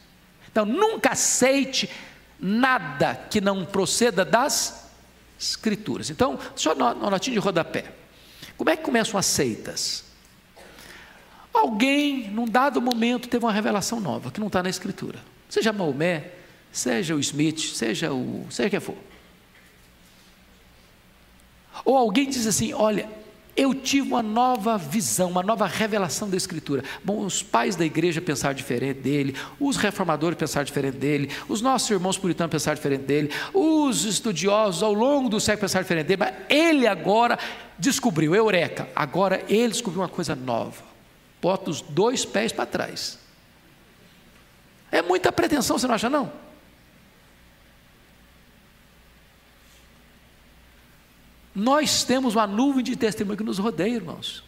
Então nunca aceite nada que não proceda das escrituras. Então, só no notinho de rodapé. Como é que começam as seitas? Alguém, num dado momento, teve uma revelação nova, que não está na Escritura. Seja Maomé, seja o Smith, seja o. seja quem for. Ou alguém diz assim: olha, eu tive uma nova visão, uma nova revelação da Escritura. Bom, os pais da igreja pensaram diferente dele, os reformadores pensaram diferente dele, os nossos irmãos puritanos pensaram diferente dele, os estudiosos ao longo do século pensaram diferente dele, mas ele agora descobriu, eureka, agora ele descobriu uma coisa nova. Bota os dois pés para trás. É muita pretensão, você não acha não? Nós temos uma nuvem de testemunho que nos rodeia, irmãos.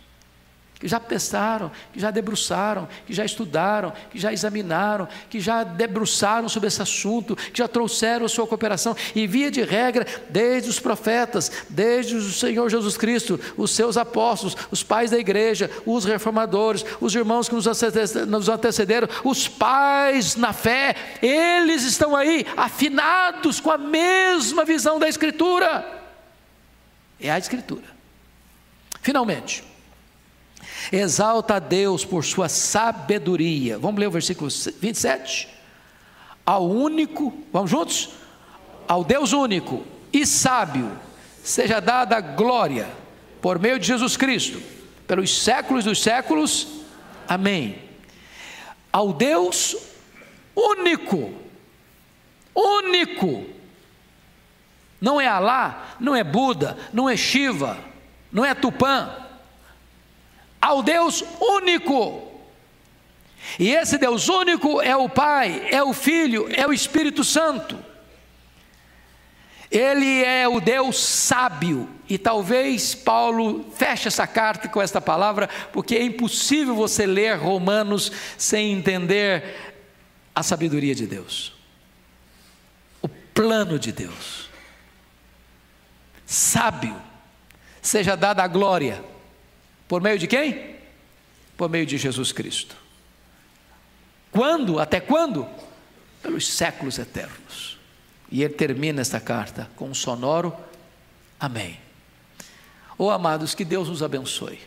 Que já pensaram, que já debruçaram, que já estudaram, que já examinaram, que já debruçaram sobre esse assunto, que já trouxeram a sua cooperação. E via de regra, desde os profetas, desde o Senhor Jesus Cristo, os seus apóstolos, os pais da igreja, os reformadores, os irmãos que nos antecederam, os pais na fé, eles estão aí afinados com a mesma visão da Escritura. É a Escritura. Finalmente, exalta a Deus por sua sabedoria. Vamos ler o versículo 27? Ao único, vamos juntos? Ao Deus único e sábio, seja dada glória por meio de Jesus Cristo, pelos séculos dos séculos. Amém. Ao Deus único, único, não é Alá, não é Buda, não é Shiva, não é Tupã. Ao Deus único. E esse Deus único é o Pai, é o Filho, é o Espírito Santo. Ele é o Deus sábio, e talvez Paulo feche essa carta com esta palavra, porque é impossível você ler Romanos sem entender a sabedoria de Deus, o plano de Deus sábio, seja dada a glória. Por meio de quem? Por meio de Jesus Cristo. Quando? Até quando? Pelos séculos eternos. E ele termina esta carta com um sonoro Amém. Oh amados, que Deus nos abençoe.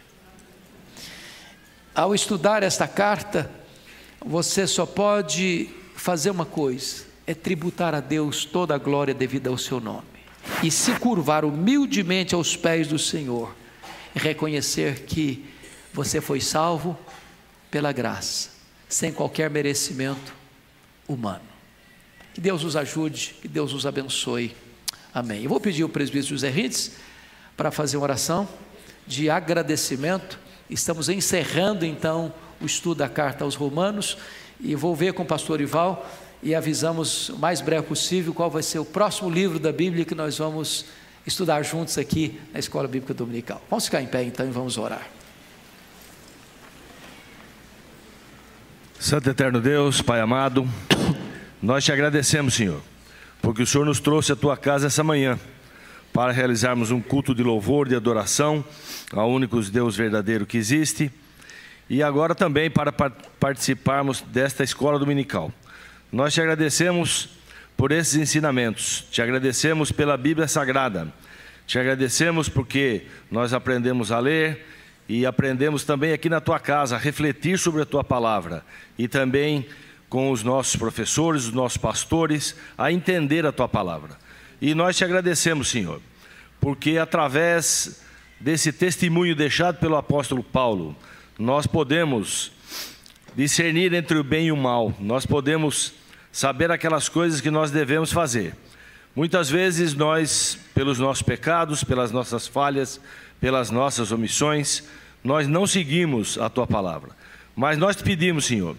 Ao estudar esta carta, você só pode fazer uma coisa: é tributar a Deus toda a glória devida ao seu nome e se curvar humildemente aos pés do Senhor, reconhecer que você foi salvo pela graça, sem qualquer merecimento humano. Que Deus nos ajude, que Deus nos abençoe. Amém. Eu vou pedir ao presbítero José Ritz para fazer uma oração de agradecimento. Estamos encerrando então o estudo da carta aos Romanos e vou ver com o pastor Ival e avisamos o mais breve possível qual vai ser o próximo livro da Bíblia que nós vamos estudar juntos aqui na Escola Bíblica Dominical. Vamos ficar em pé então e vamos orar. Santo Eterno Deus, Pai amado, nós te agradecemos, Senhor, porque o Senhor nos trouxe à tua casa essa manhã para realizarmos um culto de louvor, de adoração ao único Deus verdadeiro que existe e agora também para participarmos desta escola dominical. Nós te agradecemos por esses ensinamentos, te agradecemos pela Bíblia Sagrada, te agradecemos porque nós aprendemos a ler e aprendemos também aqui na tua casa a refletir sobre a tua palavra e também com os nossos professores, os nossos pastores, a entender a tua palavra. E nós te agradecemos, Senhor, porque através desse testemunho deixado pelo apóstolo Paulo, nós podemos discernir entre o bem e o mal, nós podemos saber aquelas coisas que nós devemos fazer. Muitas vezes nós, pelos nossos pecados, pelas nossas falhas, pelas nossas omissões, nós não seguimos a tua palavra. Mas nós te pedimos, Senhor,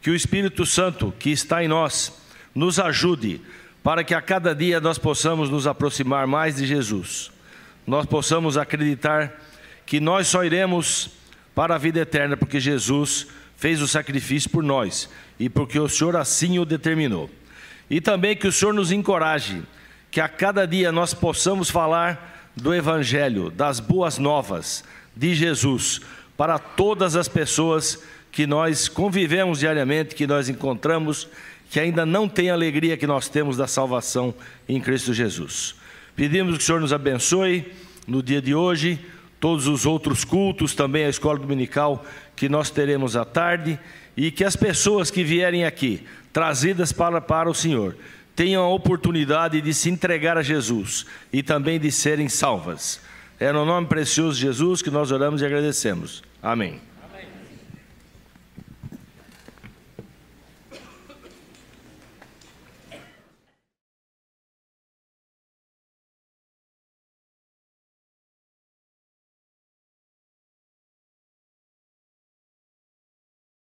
que o Espírito Santo que está em nós nos ajude para que a cada dia nós possamos nos aproximar mais de Jesus. Nós possamos acreditar que nós só iremos para a vida eterna porque Jesus fez o sacrifício por nós e porque o Senhor assim o determinou. E também que o Senhor nos encoraje, que a cada dia nós possamos falar do Evangelho, das boas novas de Jesus, para todas as pessoas que nós convivemos diariamente, que nós encontramos, que ainda não têm a alegria que nós temos da salvação em Cristo Jesus. Pedimos que o Senhor nos abençoe no dia de hoje, todos os outros cultos, também a escola dominical que nós teremos à tarde e que as pessoas que vierem aqui, trazidas para, para o Senhor, tenham a oportunidade de se entregar a Jesus e também de serem salvas. É no nome precioso de Jesus que nós oramos e agradecemos. Amém.